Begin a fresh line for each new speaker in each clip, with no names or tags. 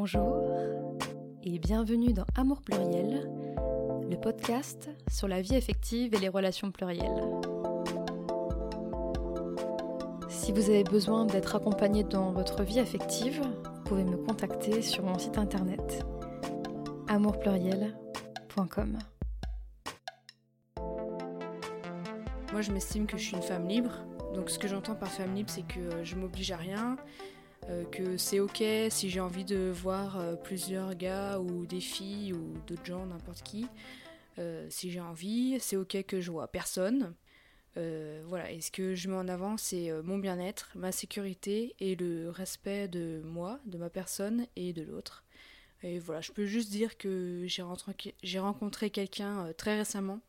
Bonjour et bienvenue dans Amour pluriel, le podcast sur la vie affective et les relations plurielles. Si vous avez besoin d'être accompagné dans votre vie affective, vous pouvez me contacter sur mon site internet amourpluriel.com.
Moi, je m'estime que je suis une femme libre. Donc, ce que j'entends par femme libre, c'est que euh, je m'oblige à rien, euh, que c'est ok si j'ai envie de voir euh, plusieurs gars ou des filles ou d'autres gens, n'importe qui. si j'ai envie, c'est ok que je vois personne. voilà, et ce que je mets en avant, c'est mon bien-être, ma sécurité et le respect de moi, de ma personne et de l'autre. Et voilà, je peux juste dire que j'ai rencontré quelqu'un très récemment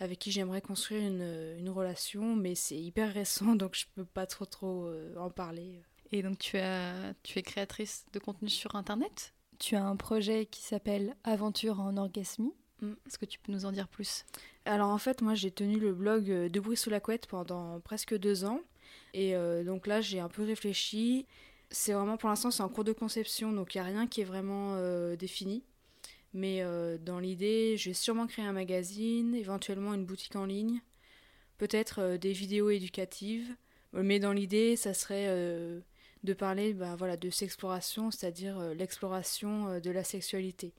avec qui j'aimerais construire une, relation, mais c'est hyper récent, donc je peux pas trop trop euh, en parler.
Et donc tu, as, tu es créatrice de contenu sur Internet Tu as un projet qui s'appelle Aventure en orgasmie. Mm. Est-ce que tu peux nous en dire plus?
Alors en fait, moi j'ai tenu le blog euh, De bruit sous la couette pendant presque deux ans. Et euh, donc là, j'ai un peu réfléchi. C'est vraiment pour l'instant, c'est en cours de conception, donc il n'y a rien qui est vraiment défini. Mais euh, dans l'idée, je vais sûrement créer un magazine, éventuellement une boutique en ligne, peut-être euh, des vidéos éducatives. Mais dans l'idée, ça serait euh, de parler bah, voilà, de sexploration, c'est-à-dire l'exploration de la sexualité.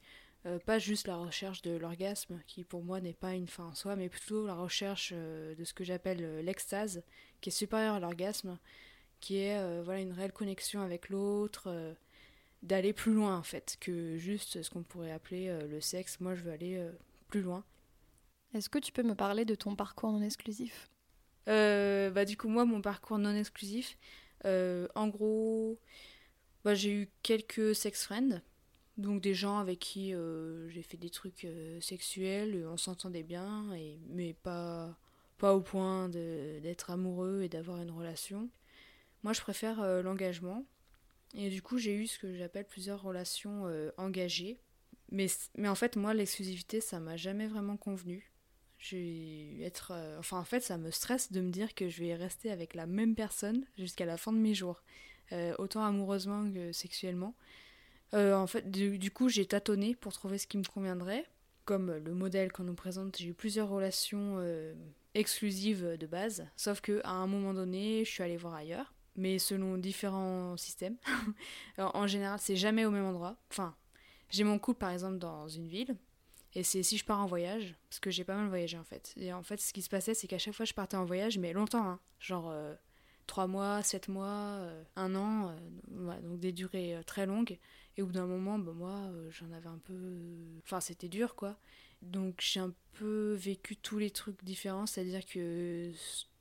pas juste la recherche de l'orgasme, qui pour moi n'est pas une fin en soi, mais plutôt la recherche de ce que j'appelle l'extase, qui est supérieure à l'orgasme, qui est voilà, une réelle connexion avec l'autre d'aller plus loin en fait que juste ce qu'on pourrait appeler euh, le sexe. Moi, je veux aller euh, plus loin.
Est-ce que tu peux me parler de ton parcours non exclusif?
Euh, Bah du coup, moi, mon parcours non exclusif, en gros, bah, j'ai eu quelques sex friends, donc des gens avec qui j'ai fait des trucs sexuels, on s'entendait bien, mais pas pas au point d'être amoureux et d'avoir une relation. Moi, je préfère l'engagement. Et du coup, j'ai eu ce que j'appelle plusieurs relations euh, engagées. Mais, mais en fait, moi, l'exclusivité, ça m'a jamais vraiment convenu. Je être. Euh, enfin, en fait, ça me stresse de me dire que je vais rester avec la même personne jusqu'à la fin de mes jours. Euh, autant amoureusement que sexuellement. en fait, du, coup, j'ai tâtonné pour trouver ce qui me conviendrait. Comme le modèle qu'on nous présente, j'ai eu plusieurs relations exclusives de base. Sauf qu'à un moment donné, je suis allée voir ailleurs mais selon différents systèmes. en général, c'est jamais au même endroit. Enfin, j'ai mon couple par exemple dans une ville, et c'est si je pars en voyage, parce que j'ai pas mal voyagé en fait. Et en fait, ce qui se passait, c'est qu'à chaque fois je partais en voyage, mais longtemps, hein. genre euh, trois 3 mois, 7 mois, euh, un an, euh, donc des durées très longues. Et au bout d'un moment, bah, moi, j'en avais un peu. Enfin, c'était dur quoi. Donc j'ai un peu vécu tous les trucs différents, c'est-à-dire que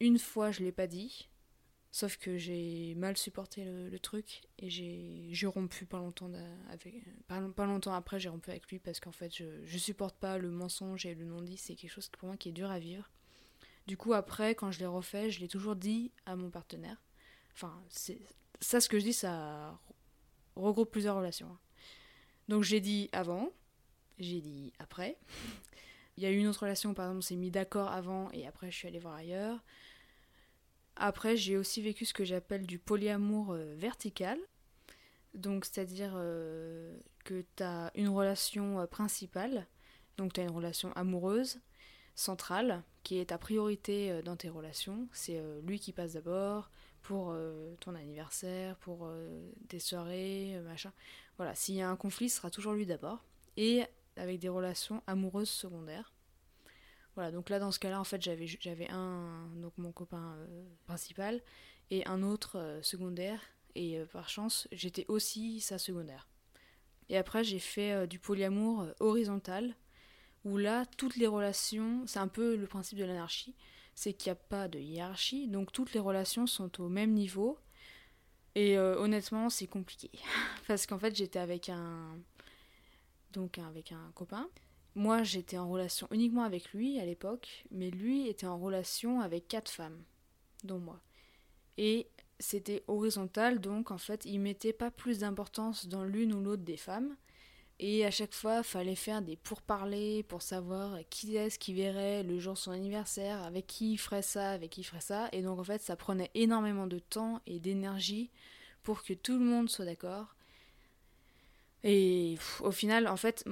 une fois je l'ai pas dit, Sauf que j'ai mal supporté le, truc et j'ai rompu pas longtemps avec pas, longtemps après j'ai rompu avec lui parce qu'en fait je, je supporte pas le mensonge et le non-dit, c'est quelque chose pour moi qui est dur à vivre. Du coup après quand je l'ai refait, je l'ai toujours dit à mon partenaire. Enfin, ça ce que je dis ça regroupe plusieurs relations. Hein. Donc j'ai dit avant, j'ai dit après. Il y a eu une autre relation, par exemple, on s'est mis d'accord avant et après je suis allée voir ailleurs. Après, j'ai aussi vécu ce que j'appelle du polyamour euh, vertical. Donc, c'est-à-dire euh, que tu as une relation euh, principale, donc tu as une relation amoureuse, centrale, qui est ta priorité dans tes relations. C'est lui qui passe d'abord pour ton anniversaire, pour tes soirées, machin. Voilà, s'il y a un conflit, ce sera toujours lui d'abord. Et avec des relations amoureuses secondaires. Voilà, donc là dans ce cas-là, en fait, j'avais un donc mon copain euh, principal et un autre euh, secondaire et euh, par chance, j'étais aussi sa secondaire. Et après, j'ai fait du polyamour horizontal où là toutes les relations, c'est un peu le principe de l'anarchie, c'est qu'il n'y a pas de hiérarchie, donc toutes les relations sont au même niveau. Et honnêtement, c'est compliqué parce qu'en fait, j'étais avec un donc avec un copain moi, j'étais en relation uniquement avec lui à l'époque, mais lui était en relation avec quatre femmes, dont moi. Et c'était horizontal, donc en fait, il mettait pas plus d'importance dans l'une ou l'autre des femmes. Et à chaque fois, fallait faire des pourparlers pour savoir qui est-ce qui verrait le jour de son anniversaire, avec qui il ferait ça, avec qui il ferait ça. Et donc en fait, ça prenait énormément de temps et d'énergie pour que tout le monde soit d'accord. Et au final, en fait,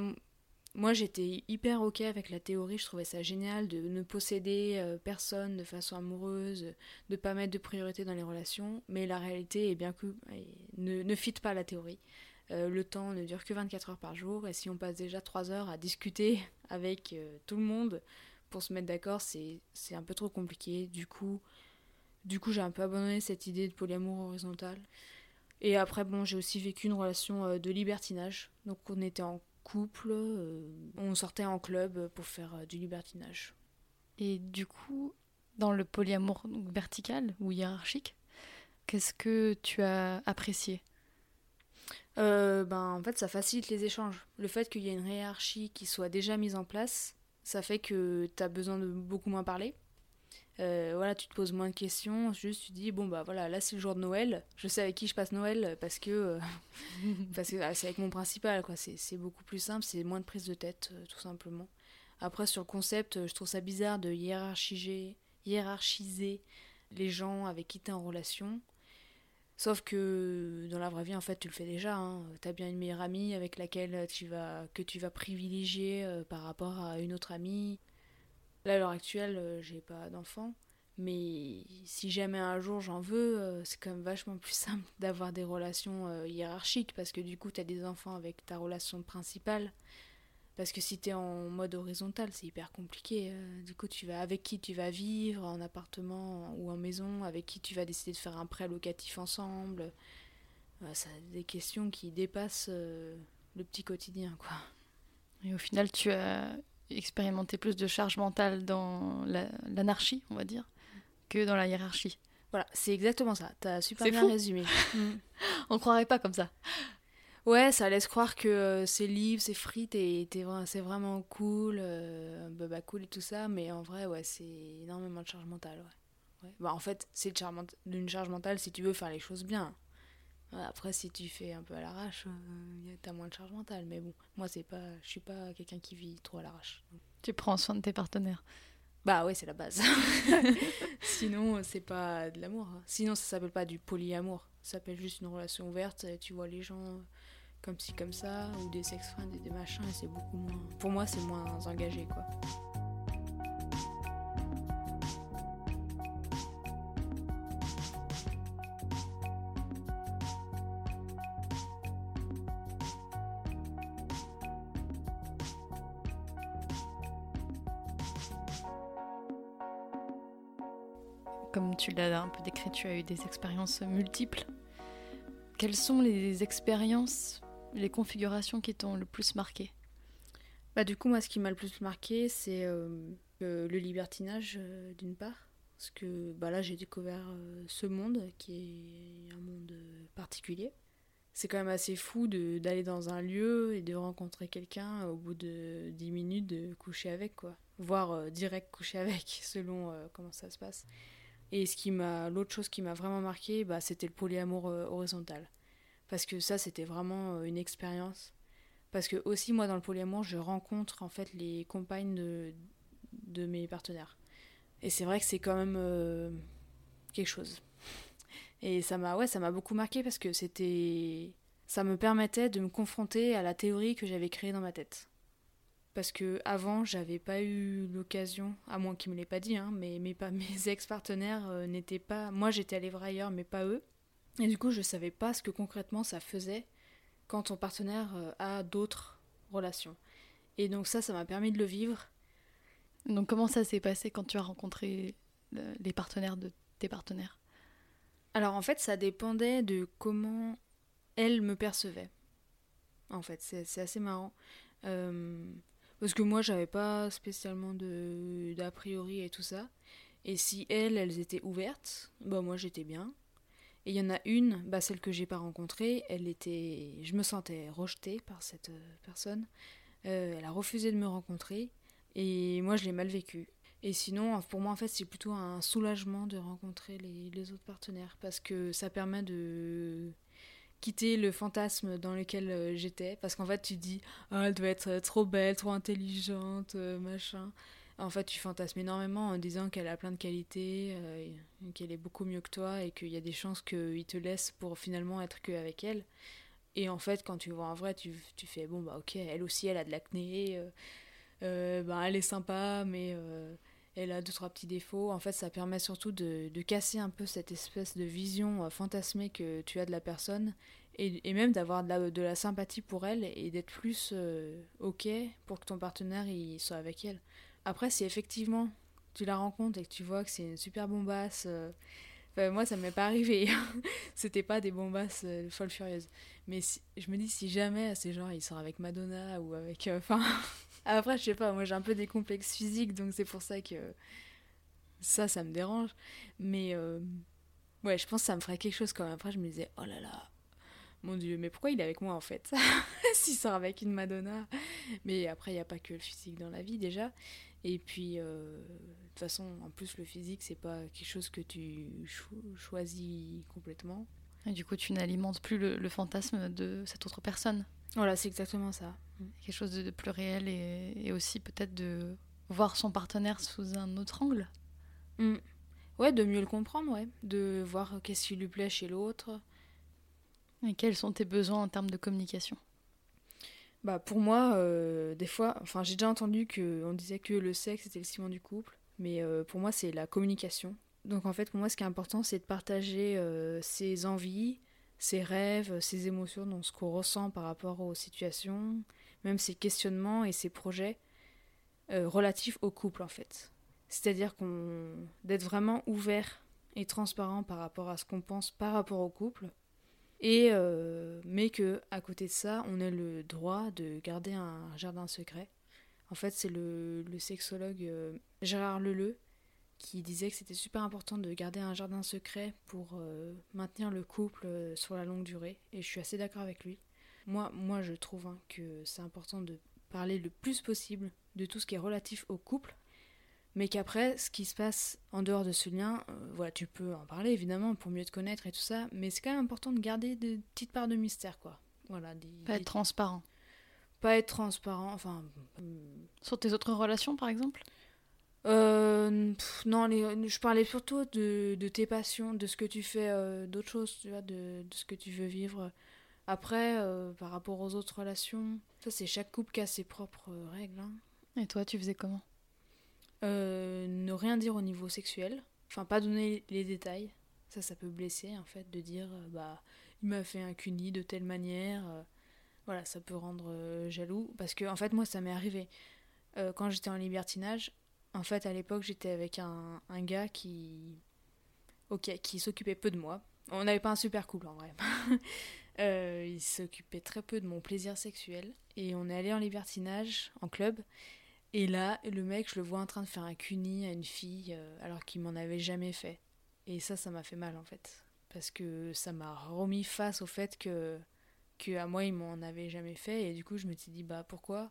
moi j'étais hyper ok avec la théorie, je trouvais ça génial de ne posséder euh, personne de façon amoureuse, de pas mettre de priorité dans les relations, mais la réalité est bien que ne, ne fit pas la théorie. Euh, le temps ne dure que 24 heures par jour, et si on passe déjà 3 heures à discuter avec euh, tout le monde pour se mettre d'accord, c'est un peu trop compliqué. Du coup, du coup j'ai un peu abandonné cette idée de polyamour horizontal. Et après, bon, j'ai aussi vécu une relation de libertinage. Donc on était en couple, on sortait en club pour faire du libertinage.
Et du coup, dans le polyamour vertical ou hiérarchique, qu'est-ce que tu as apprécié?
Euh, ben, en fait, ça facilite les échanges. Le fait qu'il y ait une hiérarchie qui soit déjà mise en place, ça fait que tu as besoin de beaucoup moins parler. Euh, voilà, tu te poses moins de questions, juste tu dis bon bah voilà, là c'est le jour de Noël, je sais avec qui je passe Noël parce que euh, parce que ah, c'est avec mon principal quoi, c'est beaucoup plus simple, c'est moins de prise de tête tout simplement. Après sur le concept, je trouve ça bizarre de hiérarchiser hiérarchiser les gens avec qui tu es en relation. Sauf que dans la vraie vie, en fait, tu le fais déjà. Hein. Tu as bien une meilleure amie avec laquelle tu vas, que tu vas privilégier euh, par rapport à une autre amie. Là, à l'heure actuelle, euh, j'ai pas d'enfant. Mais si jamais un jour j'en veux, euh, c'est quand même vachement plus simple d'avoir des relations hiérarchiques parce que du coup, tu as des enfants avec ta relation principale. Parce que si tu es en mode horizontal, c'est hyper compliqué. Euh, du coup, tu vas avec qui tu vas vivre en appartement ou en maison, avec qui tu vas décider de faire un prêt locatif ensemble. ça des questions qui dépassent euh, le petit quotidien, quoi.
Et au final, tu as expérimenté plus de charge mentale dans l'anarchie, on va dire, que dans la hiérarchie.
Voilà, c'est exactement ça. Tu as super bien résumé.
on croirait pas comme ça.
Ouais, ça laisse croire que euh, c'est libre, c'est frites et c'est vraiment cool, euh, bah, cool et tout ça, mais en vrai, ouais, c'est énormément de charge mentale, ouais. Bah, en fait, c'est d'une charge mentale si tu veux faire les choses bien. Après, si tu fais un peu à l'arrache, euh, t'as moins de charge mentale, mais bon, moi, c'est pas, je suis pas quelqu'un qui vit trop à l'arrache.
Tu prends soin de tes partenaires
bah ouais, c'est la base. Sinon, c'est pas de l'amour. Sinon, ça s'appelle pas du polyamour. Ça s'appelle juste une relation ouverte. Tu vois les gens comme ci comme ça, ou des sex friends et des machins, et c'est beaucoup moins. Pour moi, c'est moins engagé, quoi.
Tu as eu des expériences multiples. Quelles sont les expériences les configurations qui t'ont le plus marqué?
Bah, Du coup, moi, ce qui m'a le plus marqué, c'est euh, le libertinage, euh, d'une part. Parce que bah, là, j'ai découvert euh, ce monde qui est un monde particulier. C'est quand même assez fou d'aller dans un lieu et de rencontrer quelqu'un au bout de 10 minutes de coucher avec, quoi. Voire direct coucher avec, selon comment ça se passe. Et ce qui m'a, l'autre chose qui m'a vraiment marqué, bah, c'était le polyamour horizontal. Parce que ça c'était vraiment euh, une expérience. Parce que aussi moi dans le polyamour je rencontre en fait les compagnes de, de mes partenaires. Et c'est vrai que c'est quand même euh, quelque chose. Et ça m'a ouais ça m'a beaucoup marqué parce que c'était ça me permettait de me confronter à la théorie que j'avais créée dans ma tête parce que avant j'avais pas eu l'occasion à moins qu'ils me l'aient pas dit hein, mais mes, mes ex partenaires euh, n'étaient pas moi j'étais allée voir ailleurs mais pas eux et du coup, je savais pas ce que concrètement ça faisait quand ton partenaire euh, a d'autres relations. Et donc ça, ça m'a permis de le vivre.
Donc comment ça s'est passé quand tu as rencontré les partenaires de tes partenaires?
Alors en fait, ça dépendait de comment elle me percevait. En fait, c'est assez marrant. Euh, parce que moi, j'avais pas spécialement d'a priori et tout ça. Et si elles, elles étaient ouvertes, bah moi j'étais bien. Et il y en a une, bah, celle que j'ai pas rencontrée, elle était, je me sentais rejetée par cette euh, personne. Euh, elle a refusé de me rencontrer et moi je l'ai mal vécu. Et sinon, pour moi en fait, c'est plutôt un soulagement de rencontrer les, autres partenaires parce que ça permet de quitter le fantasme dans lequel euh, j'étais parce qu'en fait tu dis ah, elle doit être trop belle, trop intelligente, machin. En fait, tu fantasmes énormément en disant qu'elle a plein de qualités, euh, qu'elle est beaucoup mieux que toi et qu'il y a des chances qu'il te laisse pour finalement être qu'avec elle. Et en fait, quand tu vois en vrai, tu, tu fais bon, bah ok, elle aussi, elle a de l'acné, euh, euh, bah, elle est sympa, mais euh, elle a deux, trois petits défauts. En fait, ça permet surtout de, de casser un peu cette espèce de vision euh, fantasmée que tu as de la personne et, et même d'avoir de la, de la sympathie pour elle et d'être plus euh, ok pour que ton partenaire soit avec elle. Après, si effectivement tu la rencontres et que tu vois que c'est une super bombasse. euh, moi, ça m'est pas arrivé. C'était pas des bombasses euh, folles furieuses. Mais je me dis, si jamais, c'est genre, il sort avec Madonna ou avec. Enfin. Après, je sais pas, moi j'ai un peu des complexes physiques, donc c'est pour ça que. Ça, ça me dérange. Mais. euh, Ouais, je pense que ça me ferait quelque chose quand même. Après, je me disais, oh là là. Mon dieu, mais pourquoi il est avec moi en fait? S'il sort avec une Madonna. Mais après, il n'y a pas que le physique dans la vie déjà. Et puis, euh, de toute façon, en plus, le physique, c'est pas quelque chose que tu cho- choisis complètement.
Et du coup, tu n'alimentes plus le fantasme de cette autre personne?
Voilà, c'est exactement ça.
Quelque chose de, plus réel et, et aussi peut-être de voir son partenaire sous un autre angle.
Mm. Ouais, de mieux le comprendre, ouais. De voir qu'est-ce qui lui plaît chez l'autre.
Et quels sont tes besoins en termes de communication?
Bah, pour moi, euh, des fois, enfin, j'ai déjà entendu qu'on disait que le sexe était le ciment du couple, mais euh, pour moi, c'est la communication. Donc, en fait, pour moi, ce qui est important, c'est de partager euh, ses envies, ses rêves, ses émotions, donc ce qu'on ressent par rapport aux situations, même ses questionnements et ses projets euh, relatifs au couple, en fait. C'est-à-dire qu'on d'être vraiment ouvert et transparent par rapport à ce qu'on pense par rapport au couple et euh, mais que à côté de ça, on ait le droit de garder un jardin secret. En fait, c'est le, sexologue euh, Gérard Leleu qui disait que c'était super important de garder un jardin secret pour euh, maintenir le couple euh, sur la longue durée. Et je suis assez d'accord avec lui. Moi, moi, je trouve hein, que c'est important de parler le plus possible de tout ce qui est relatif au couple, mais qu'après, ce qui se passe en dehors de ce lien, euh, voilà, tu peux en parler évidemment pour mieux te connaître et tout ça, mais c'est quand même important de garder de petites parts de mystère, quoi. Voilà, des,
Pas
des-
être transparent.
pas être transparent, enfin.
Sur tes autres relations, par exemple?
Euh, pff, non, les- je parlais surtout de, de tes passions, de ce que tu fais, euh, d'autres choses, tu vois, de, de ce que tu veux vivre. Après, euh, par rapport aux autres relations, ça c'est chaque couple qui a ses propres euh, règles. hein.
Et toi, tu faisais comment?
Euh, ne rien dire au niveau sexuel, enfin pas donner les détails. Ça, ça peut blesser en fait de dire bah il m'a fait un cuni de telle manière. voilà, ça peut rendre jaloux parce que en fait moi ça m'est arrivé quand j'étais en libertinage. En fait à l'époque j'étais avec un, gars qui s'occupait peu de moi. On n'avait pas un super couple en vrai. Euh, il s'occupait très peu de mon plaisir sexuel et on est allé en libertinage en club et là, le mec, je le vois en train de faire un cuni à une fille euh, alors qu'il m'en avait jamais fait. Et ça, ça m'a fait mal en fait. Parce que ça m'a remis face au fait que, que à moi, il m'en avait jamais fait. Et du coup, je me suis dit, bah pourquoi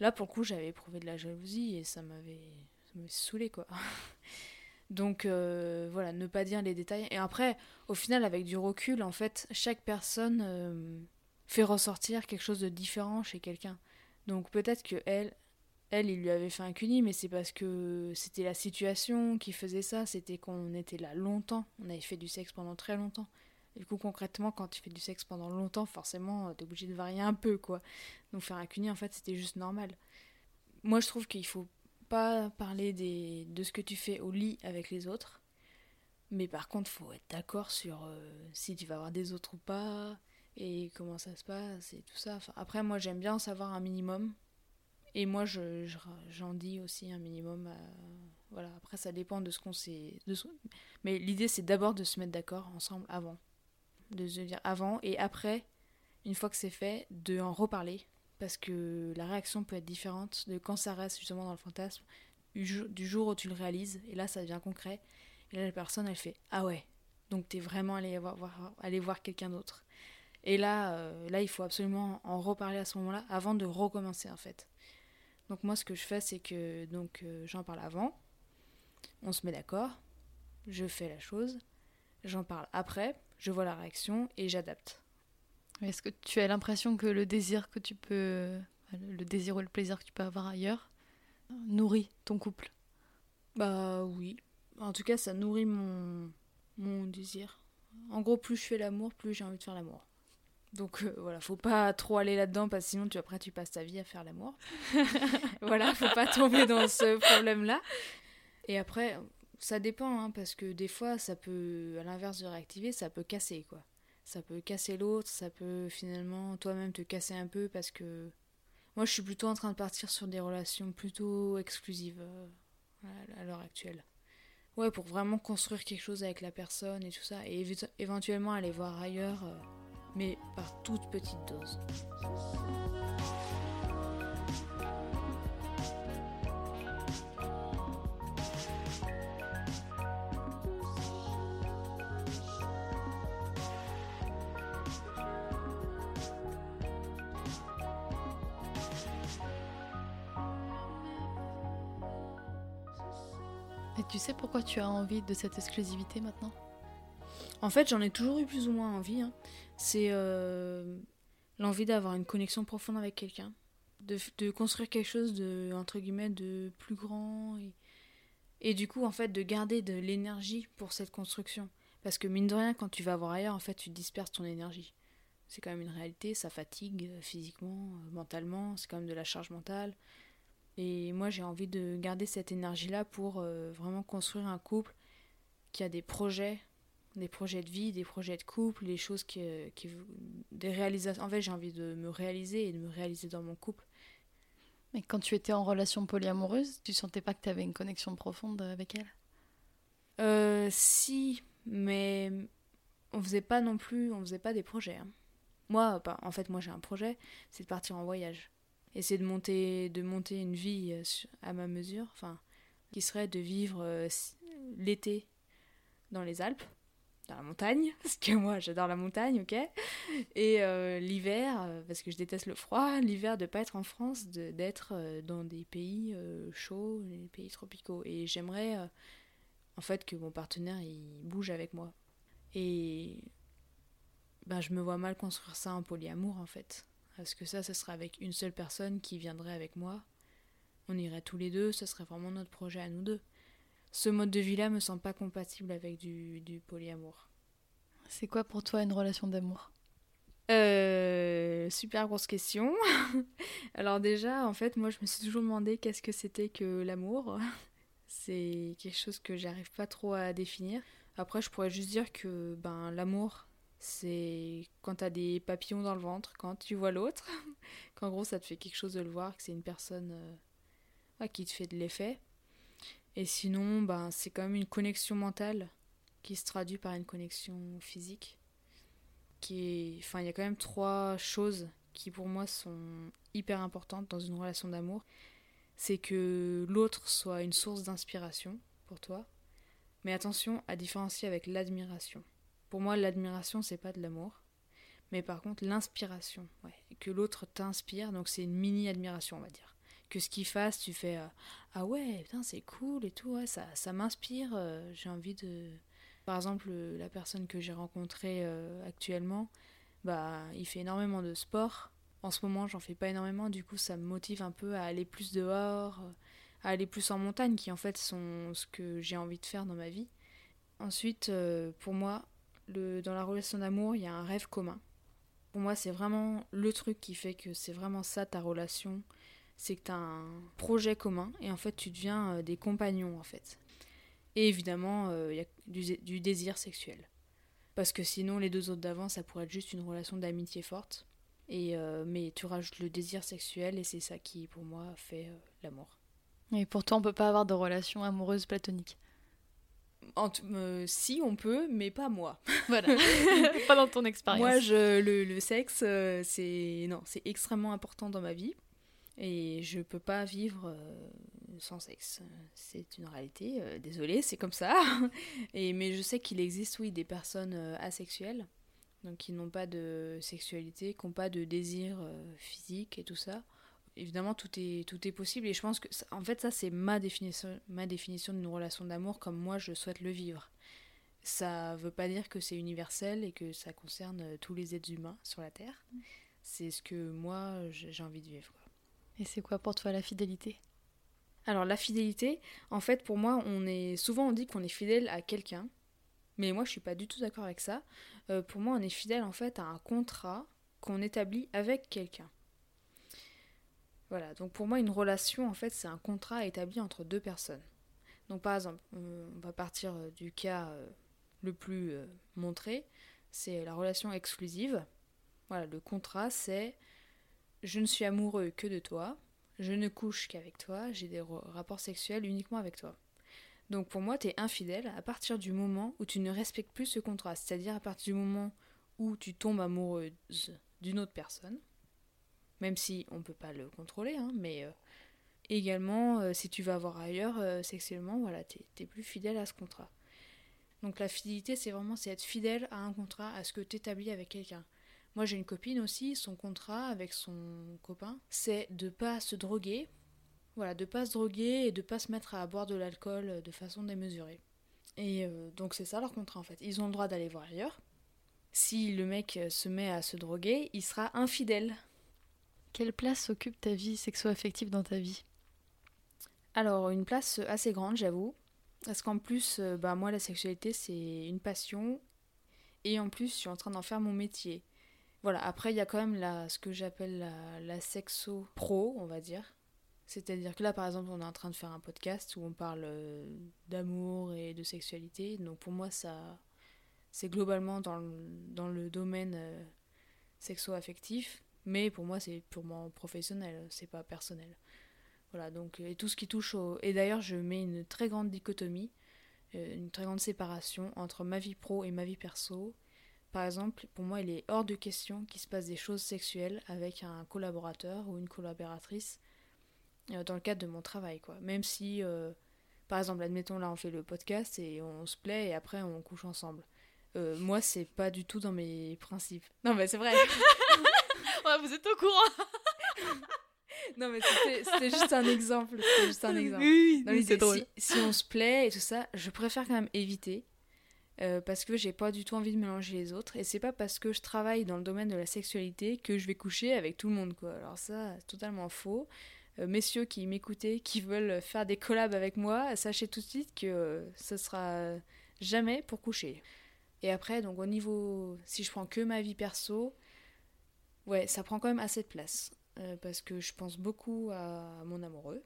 Là, pour le coup, j'avais éprouvé de la jalousie et ça m'avait saoulé quoi. Donc euh, voilà, ne pas dire les détails. Et après, au final, avec du recul, en fait, chaque personne euh, fait ressortir quelque chose de différent chez quelqu'un. Donc peut-être que elle, elle, il lui avait fait un cuni, mais c'est parce que c'était la situation qui faisait ça. C'était qu'on était là longtemps. On avait fait du sexe pendant très longtemps. Du coup, concrètement, quand tu fais du sexe pendant longtemps, forcément, t'es obligé de varier un peu, quoi. Donc faire un cuni, en fait, c'était juste normal. Moi, je trouve qu'il faut pas parler de ce que tu fais au lit avec les autres. Mais par contre, faut être d'accord sur euh, si tu vas avoir des autres ou pas, et comment ça se passe, et tout ça. Enfin, après, moi, j'aime bien en savoir un minimum. Et moi, je, je- j'en dis aussi un minimum. à- Voilà, après, ça dépend de ce qu'on ce- Mais l'idée, c'est d'abord de se mettre d'accord ensemble avant. De se dire avant, et après, une fois que c'est fait, de en reparler. Parce que la réaction peut être différente de quand ça reste justement dans le fantasme, du jour, où tu le réalises, et là, ça devient concret. Et là, la personne, elle fait Ah ouais, donc t'es vraiment allé voir, voir- aller voir quelqu'un d'autre. Et là, euh, là, il faut absolument en reparler à ce moment-là avant de recommencer en fait. Donc moi, ce que je fais, c'est que donc euh, j'en parle avant, on se met d'accord, je fais la chose, j'en parle après, je vois la réaction et j'adapte.
Est-ce que tu as l'impression que le désir que tu peux, le désir ou le plaisir que tu peux avoir ailleurs, nourrit ton couple?
Bah oui. En tout cas, ça nourrit mon, mon désir. En gros, plus je fais l'amour, plus j'ai envie de faire l'amour. Donc euh, voilà, faut pas trop aller là-dedans parce que sinon tu après tu passes ta vie à faire l'amour. voilà, faut pas tomber dans ce problème-là. Et après, ça dépend hein, parce que des fois ça peut, à l'inverse de réactiver, ça peut casser quoi. Ça peut casser l'autre, ça peut finalement toi-même te casser un peu parce que moi je suis plutôt en train de partir sur des relations plutôt exclusives euh, à l'heure actuelle. Ouais, pour vraiment construire quelque chose avec la personne et tout ça, et éventuellement aller voir ailleurs. Euh, mais par toute petite dose.
Et tu sais pourquoi tu as envie de cette exclusivité maintenant?
En fait, j'en ai toujours eu plus ou moins envie. Hein c'est euh, l'envie d'avoir une connexion profonde avec quelqu'un, de, construire quelque chose de entre guillemets de plus grand et, et du coup en fait de garder de l'énergie pour cette construction parce que mine de rien quand tu vas voir ailleurs en fait tu disperses ton énergie. C'est quand même une réalité, ça fatigue euh, physiquement, euh, mentalement, c'est quand même de la charge mentale. Et moi j'ai envie de garder cette énergie là pour vraiment construire un couple qui a des projets des projets de vie, des projets de couple, des choses qui, qui des réalisations. En fait, j'ai envie de me réaliser et de me réaliser dans mon couple.
Mais quand tu étais en relation polyamoureuse, tu sentais pas que tu avais une connexion profonde avec elle?
Euh, Si, mais on faisait pas non plus, on faisait pas des projets. Hein. Moi, en fait, moi j'ai un projet, c'est de partir en voyage, c'est de monter, de monter une vie euh, à ma mesure, enfin, qui serait de vivre euh, l'été dans les Alpes dans la montagne, parce que moi j'adore la montagne, ok Et euh, l'hiver, parce que je déteste le froid, l'hiver de pas être en France, d'être dans des pays chauds, des pays tropicaux. Et j'aimerais en fait que mon partenaire il bouge avec moi. Et ben, je me vois mal construire ça en polyamour en fait. Parce que ça, ce serait avec une seule personne qui viendrait avec moi? On irait tous les deux, ce serait vraiment notre projet à nous deux ce mode de vie-là me semble pas compatible avec du, du polyamour.
C'est quoi pour toi une relation d'amour?
Euh, super grosse question. Alors déjà, en fait, moi, je me suis toujours demandé qu'est-ce que c'était que l'amour. C'est quelque chose que j'arrive pas trop à définir. Après, je pourrais juste dire que ben l'amour, c'est quand t'as des papillons dans le ventre, quand tu vois l'autre, qu'en gros ça te fait quelque chose de le voir, que c'est une personne euh, qui te fait de l'effet. Et sinon, ben, c'est quand même une connexion mentale qui se traduit par une connexion physique. Qui Enfin, il y a quand même trois choses qui pour moi sont hyper importantes dans une relation d'amour. C'est que l'autre soit une source d'inspiration pour toi. Mais attention à différencier avec l'admiration. Pour moi, l'admiration, c'est pas de l'amour. Mais par contre, l'inspiration, que l'autre t'inspire, donc c'est une mini-admiration, on va dire que ce qu'il fasse, tu fais euh, ah ouais, putain, c'est cool et tout, ça, ça m'inspire, euh, j'ai envie de. Par exemple, la personne que j'ai rencontrée euh, actuellement, bah, il fait énormément de sport. En ce moment, j'en fais pas énormément, du coup, ça me motive un peu à aller plus dehors, à aller plus en montagne, qui en fait sont ce que j'ai envie de faire dans ma vie. Ensuite, pour moi, dans la relation d'amour, il y a un rêve commun. Pour moi, c'est vraiment le truc qui fait que c'est vraiment ça ta relation c'est que tu as un projet commun et en fait tu deviens euh, des compagnons en fait. Et évidemment, il euh, y a du, désir sexuel. Parce que sinon, les deux autres d'avant, ça pourrait être juste une relation d'amitié forte. Et, euh, mais tu rajoutes le désir sexuel et c'est ça qui, pour moi, fait l'amour.
Et pourtant, on peut pas avoir de relation amoureuse platonique.
Si, on peut, mais pas moi.
Voilà. pas dans ton expérience.
Moi, je, le, le sexe, c'est non, c'est extrêmement important dans ma vie. Et je peux pas vivre euh, sans sexe. C'est une réalité. Euh, désolée, c'est comme ça. et, mais je sais qu'il existe, oui, des personnes euh, asexuelles, donc qui n'ont pas de sexualité, qui n'ont pas de désir physique et tout ça. Évidemment, tout est, tout est possible. Et je pense que, en fait, ça, c'est ma définition, ma définition d'une relation d'amour comme moi, je souhaite le vivre. Ça veut pas dire que c'est universel et que ça concerne tous les êtres humains sur la Terre. Mm. C'est ce que moi, j'ai envie de vivre.
Et c'est quoi pour toi la fidélité?
Alors la fidélité, en fait pour moi, on est souvent on dit qu'on est fidèle à quelqu'un, mais moi je suis pas du tout d'accord avec ça. Euh, pour moi, on est fidèle en fait à un contrat qu'on établit avec quelqu'un. Voilà, donc pour moi, une relation, en fait, c'est un contrat établi entre deux personnes. Donc par exemple, on va partir euh, du cas euh, le plus euh, montré, c'est la relation exclusive. Voilà, le contrat, c'est je ne suis amoureux que de toi, je ne couche qu'avec toi, j'ai des rapports sexuels uniquement avec toi. Donc pour moi, tu es infidèle à partir du moment où tu ne respectes plus ce contrat, c'est-à-dire à partir du moment où tu tombes amoureuse d'une autre personne, même si on ne peut pas le contrôler, hein, mais euh, également euh, si tu vas voir ailleurs euh, sexuellement, voilà, tu plus fidèle à ce contrat. Donc la fidélité, c'est vraiment être fidèle à un contrat, à ce que tu établis avec quelqu'un. Moi j'ai une copine aussi, son contrat avec son copain, c'est de pas se droguer, voilà, de pas se droguer et de pas se mettre à boire de l'alcool de façon démesurée. Et donc c'est ça leur contrat en fait. Ils ont le droit d'aller voir ailleurs. Si le mec se met à se droguer, il sera infidèle
quelle place occupe ta vie sexo-affective dans ta vie?
Alors, une place assez grande, j'avoue. Parce qu'en plus, euh, bah, moi, la sexualité, c'est une passion. Et en plus, je suis en train d'en faire mon métier. Voilà, après, il y a quand même la, ce que j'appelle la, la sexo-pro, on va dire. C'est-à-dire que là, par exemple, on est en train de faire un podcast où on parle euh, d'amour et de sexualité. Donc pour moi, ça, c'est globalement dans le, dans le domaine euh, sexo-affectif. Mais pour moi, c'est purement professionnel, c'est pas personnel. Voilà, donc, et tout ce qui touche au. Et d'ailleurs, je mets une très grande dichotomie, euh, une très grande séparation entre ma vie pro et ma vie perso. Par exemple, pour moi, il est hors de question qu'il se passe des choses sexuelles avec un collaborateur ou une collaboratrice euh, dans le cadre de mon travail, quoi. Même si, euh, par exemple, admettons, là, on fait le podcast et on se plaît et après on couche ensemble. moi, c'est pas du tout dans mes principes. Non, mais c'est vrai.
vous êtes au courant.
non, mais c'était juste un exemple. C'était juste un exemple.
Oui, c'est drôle.
Si, on se plaît et tout ça, je préfère quand même éviter. Euh, parce que j'ai pas du tout envie de mélanger les autres. Et c'est pas parce que je travaille dans le domaine de la sexualité que je vais coucher avec tout le monde, quoi. Alors ça, c'est totalement faux. Euh, messieurs qui m'écoutaient, qui veulent faire des collabs avec moi, sachez tout de suite que euh, ce sera jamais pour coucher. Et après, donc au niveau, si je prends que ma vie perso, Ouais, ça prend quand même assez de place. Euh, parce que je pense beaucoup à mon amoureux.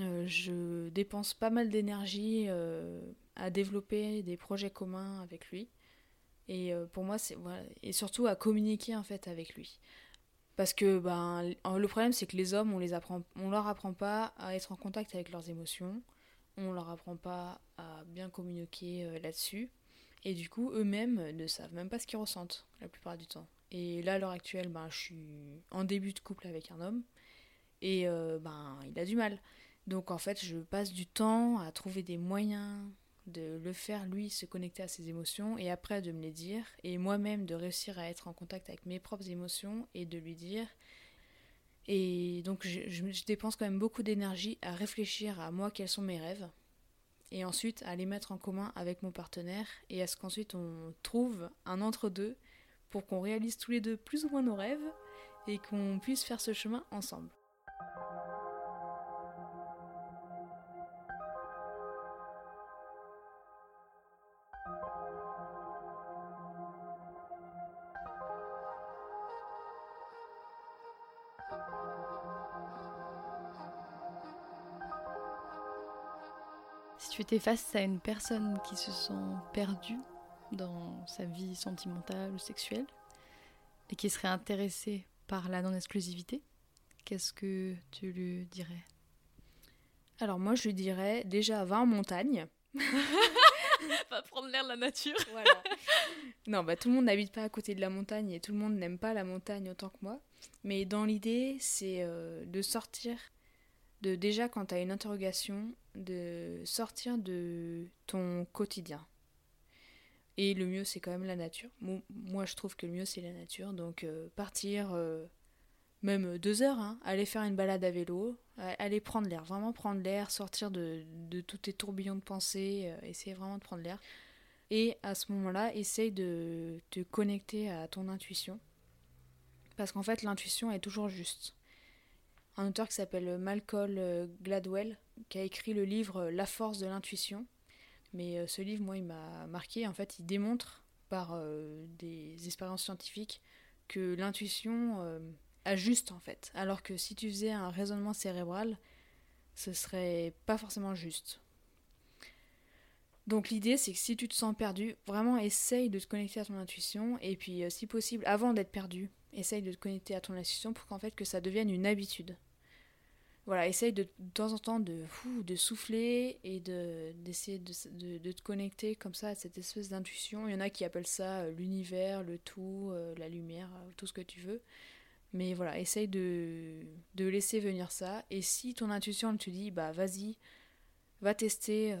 Euh, je dépense pas mal d'énergie euh, à développer des projets communs avec lui. Et pour moi, c'est voilà, et surtout à communiquer en fait avec lui. Parce que ben, le problème, c'est que les hommes, on les apprend, on leur apprend pas à être en contact avec leurs émotions, on leur apprend pas à bien communiquer là-dessus, et du coup, eux-mêmes ne savent même pas ce qu'ils ressentent la plupart du temps. Et là, à l'heure actuelle, ben, je suis en début de couple avec un homme. Et euh, ben, il a du mal. Donc en fait, je passe du temps à trouver des moyens de le faire, lui, se connecter à ses émotions et après de me les dire. Et moi-même de réussir à être en contact avec mes propres émotions et de lui dire. Et donc je, dépense quand même beaucoup d'énergie à réfléchir à moi quels sont mes rêves. Et ensuite à les mettre en commun avec mon partenaire et à ce qu'ensuite on trouve un entre-deux pour qu'on réalise tous les deux plus ou moins nos rêves et qu'on puisse faire ce chemin ensemble.
Si tu étais face à une personne qui se sent perdue dans sa vie sentimentale ou sexuelle et qui serait intéressé par la non-exclusivité, qu'est-ce que tu lui dirais?
Alors moi je lui dirais déjà va en montagne.
va prendre l'air de la nature.
voilà. Non, bah tout le monde n'habite pas à côté de la montagne et tout le monde n'aime pas la montagne autant que moi. Mais dans l'idée, c'est euh, de sortir de déjà quand tu as une interrogation, de sortir de ton quotidien. Et le mieux, c'est quand même la nature. moi, je trouve que le mieux, c'est la nature. Donc, euh, partir, euh, même deux heures, hein, aller faire une balade à vélo, aller prendre l'air, vraiment prendre l'air, sortir de, de tous tes tourbillons de pensée, euh, essayer vraiment de prendre l'air. Et à ce moment-là, essaye de te connecter à ton intuition. Parce qu'en fait, l'intuition est toujours juste. Un auteur qui s'appelle Malcolm Gladwell, qui a écrit le livre La force de l'intuition, mais euh, ce livre, moi, il m'a marqué. En fait, il démontre par euh, des expériences scientifiques que l'intuition euh, ajuste en fait. Alors que si tu faisais un raisonnement cérébral, ce serait pas forcément juste. Donc l'idée c'est que si tu te sens perdu, vraiment essaye de te connecter à ton intuition et puis si possible avant d'être perdu, essaye de te connecter à ton intuition pour qu'en fait que ça devienne une habitude. Voilà, essaye de, de temps en temps de, de souffler et d'essayer de, de, te connecter comme ça à cette espèce d'intuition. Il y en a qui appellent ça euh, l'univers, le tout, euh, la lumière, tout ce que tu veux. Mais voilà, essaye de, de laisser venir ça. Et si ton intuition te dit, bah vas-y, va tester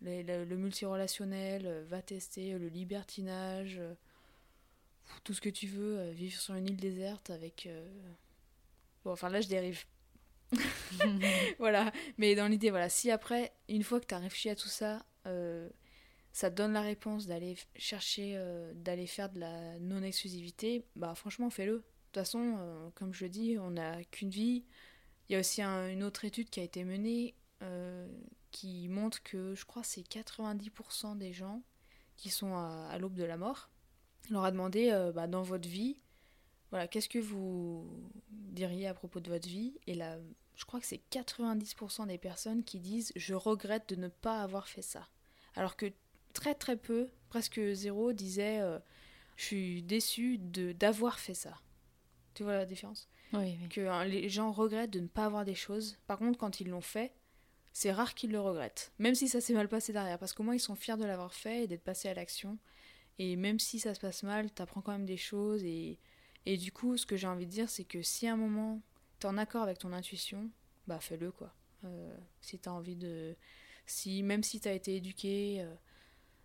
le, le, multirelationnel, va tester le libertinage, tout ce que tu veux, vivre sur une île déserte avec... Bon, enfin là je dérive voilà, mais dans l'idée, voilà, si après, une fois que tu as réfléchi à tout ça, euh, ça te donne la réponse d'aller chercher, euh, d'aller faire de la non-exclusivité, bah franchement, fais-le. De toute façon, euh, comme je le dis, on n'a qu'une vie. Il y a aussi une autre étude qui a été menée qui montre que je crois c'est 90% des gens qui sont à, l'aube de la mort. On leur a demandé bah, dans votre vie, voilà, qu'est-ce que vous diriez à propos de votre vie Et là, je crois que c'est 90% des personnes qui disent je regrette de ne pas avoir fait ça. Alors que très très peu, presque zéro, disaient euh, je suis déçu d'avoir fait ça. Tu vois la différence?
Oui.
Que hein, les gens regrettent de ne pas avoir des choses. Par contre, quand ils l'ont fait, c'est rare qu'ils le regrettent. Même si ça s'est mal passé derrière. Parce qu'au moins, ils sont fiers de l'avoir fait et d'être passés à l'action. Et même si ça se passe mal, t'apprends quand même des choses et et du coup, ce que j'ai envie de dire, c'est que si à un moment, t'es en accord avec ton intuition, bah fais-le quoi. Euh, si t'as envie de. Si, même si t'as été éduqué, euh,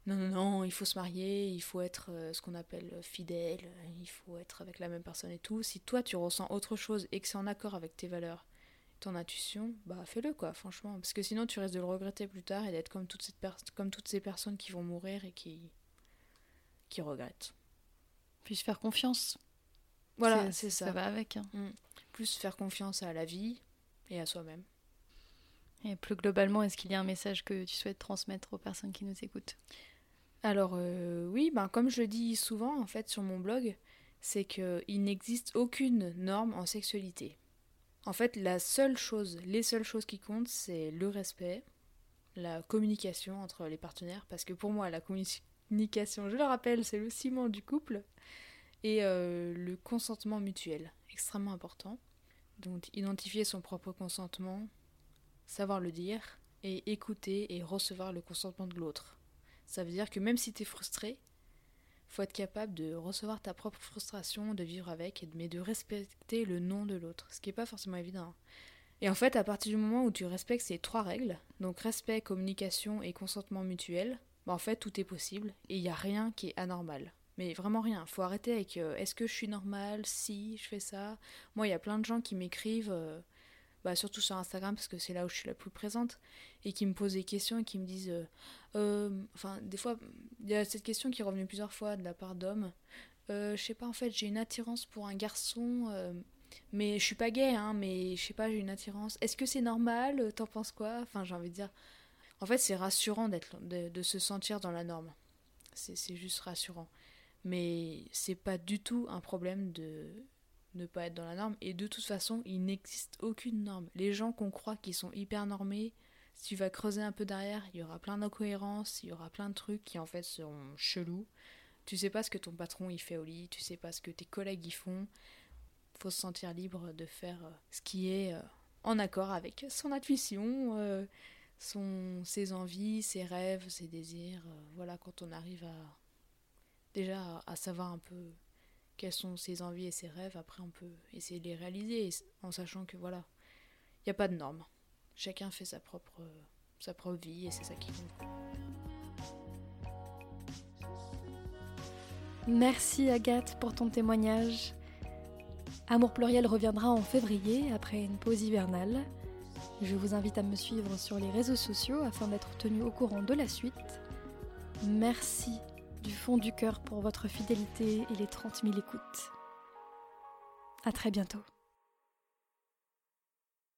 non, non, non, il faut se marier, il faut être euh, ce qu'on appelle fidèle, il faut être avec la même personne et tout. Si toi tu ressens autre chose et que c'est en accord avec tes valeurs, ton intuition, bah fais-le quoi, franchement. Parce que sinon tu risques de le regretter plus tard et d'être comme, toute comme toutes ces personnes qui vont mourir et qui, qui regrettent.
Puis se faire confiance.
Voilà, c'est
ça.
Ça
va avec. Hein.
Mm. Plus faire confiance à la vie et à soi-même.
Et plus globalement, est-ce qu'il y a un message que tu souhaites transmettre aux personnes qui nous écoutent?
Alors euh, oui, ben, comme je le dis souvent en fait sur mon blog, c'est qu'il n'existe aucune norme en sexualité. En fait, la seule chose, les seules choses qui comptent, c'est le respect, la communication entre les partenaires, parce que pour moi, la communication, je le rappelle, c'est le ciment du couple et euh, le consentement mutuel, extrêmement important. Donc identifier son propre consentement, savoir le dire, et écouter et recevoir le consentement de l'autre. Ça veut dire que même si tu es frustré, faut être capable de recevoir ta propre frustration, de vivre avec, mais de respecter le nom de l'autre, ce qui n'est pas forcément évident. Et en fait, à partir du moment où tu respectes ces trois règles, donc respect, communication et consentement mutuel, bah en fait tout est possible et il n'y a rien qui est anormal. Mais vraiment rien. Faut arrêter avec euh, est-ce que je suis normale? Si je fais ça. Moi, il y a plein de gens qui m'écrivent, euh, bah, surtout sur Instagram parce que c'est là où je suis la plus présente, et qui me posent des questions et qui me disent. Euh, enfin, des fois, il y a cette question qui est revenue plusieurs fois de la part d'hommes. je sais pas, en fait, j'ai une attirance pour un garçon. mais je suis pas gay, hein, mais je sais pas, j'ai une attirance. Est-ce que c'est normal? T'en penses quoi? Enfin, j'ai envie de dire. En fait, c'est rassurant d'être, de, de se sentir dans la norme. C'est juste rassurant. Mais c'est pas du tout un problème de ne pas être dans la norme. Et de toute façon, il n'existe aucune norme. Les gens qu'on croit qui sont hyper normés, si tu vas creuser un peu derrière, il y aura plein d'incohérences, il y aura plein de trucs qui en fait seront chelous. Tu sais pas ce que ton patron il fait au lit, tu sais pas ce que tes collègues y font. Faut se sentir libre de faire euh, ce qui est euh, en accord avec son intuition, euh, son, ses envies, ses rêves, ses désirs. Voilà, quand on arrive à déjà à, savoir un peu quelles sont ses envies et ses rêves, après on peut essayer de les réaliser en sachant que voilà, il n'y a pas de normes. Chacun fait sa propre, sa propre vie et c'est ça qui compte.
Merci Agathe pour ton témoignage. Amour pluriel reviendra en février après une pause hivernale. Je vous invite à me suivre sur les réseaux sociaux afin d'être tenu au courant de la suite. Merci du fond du cœur pour votre fidélité et les 30 000 écoutes. À très bientôt.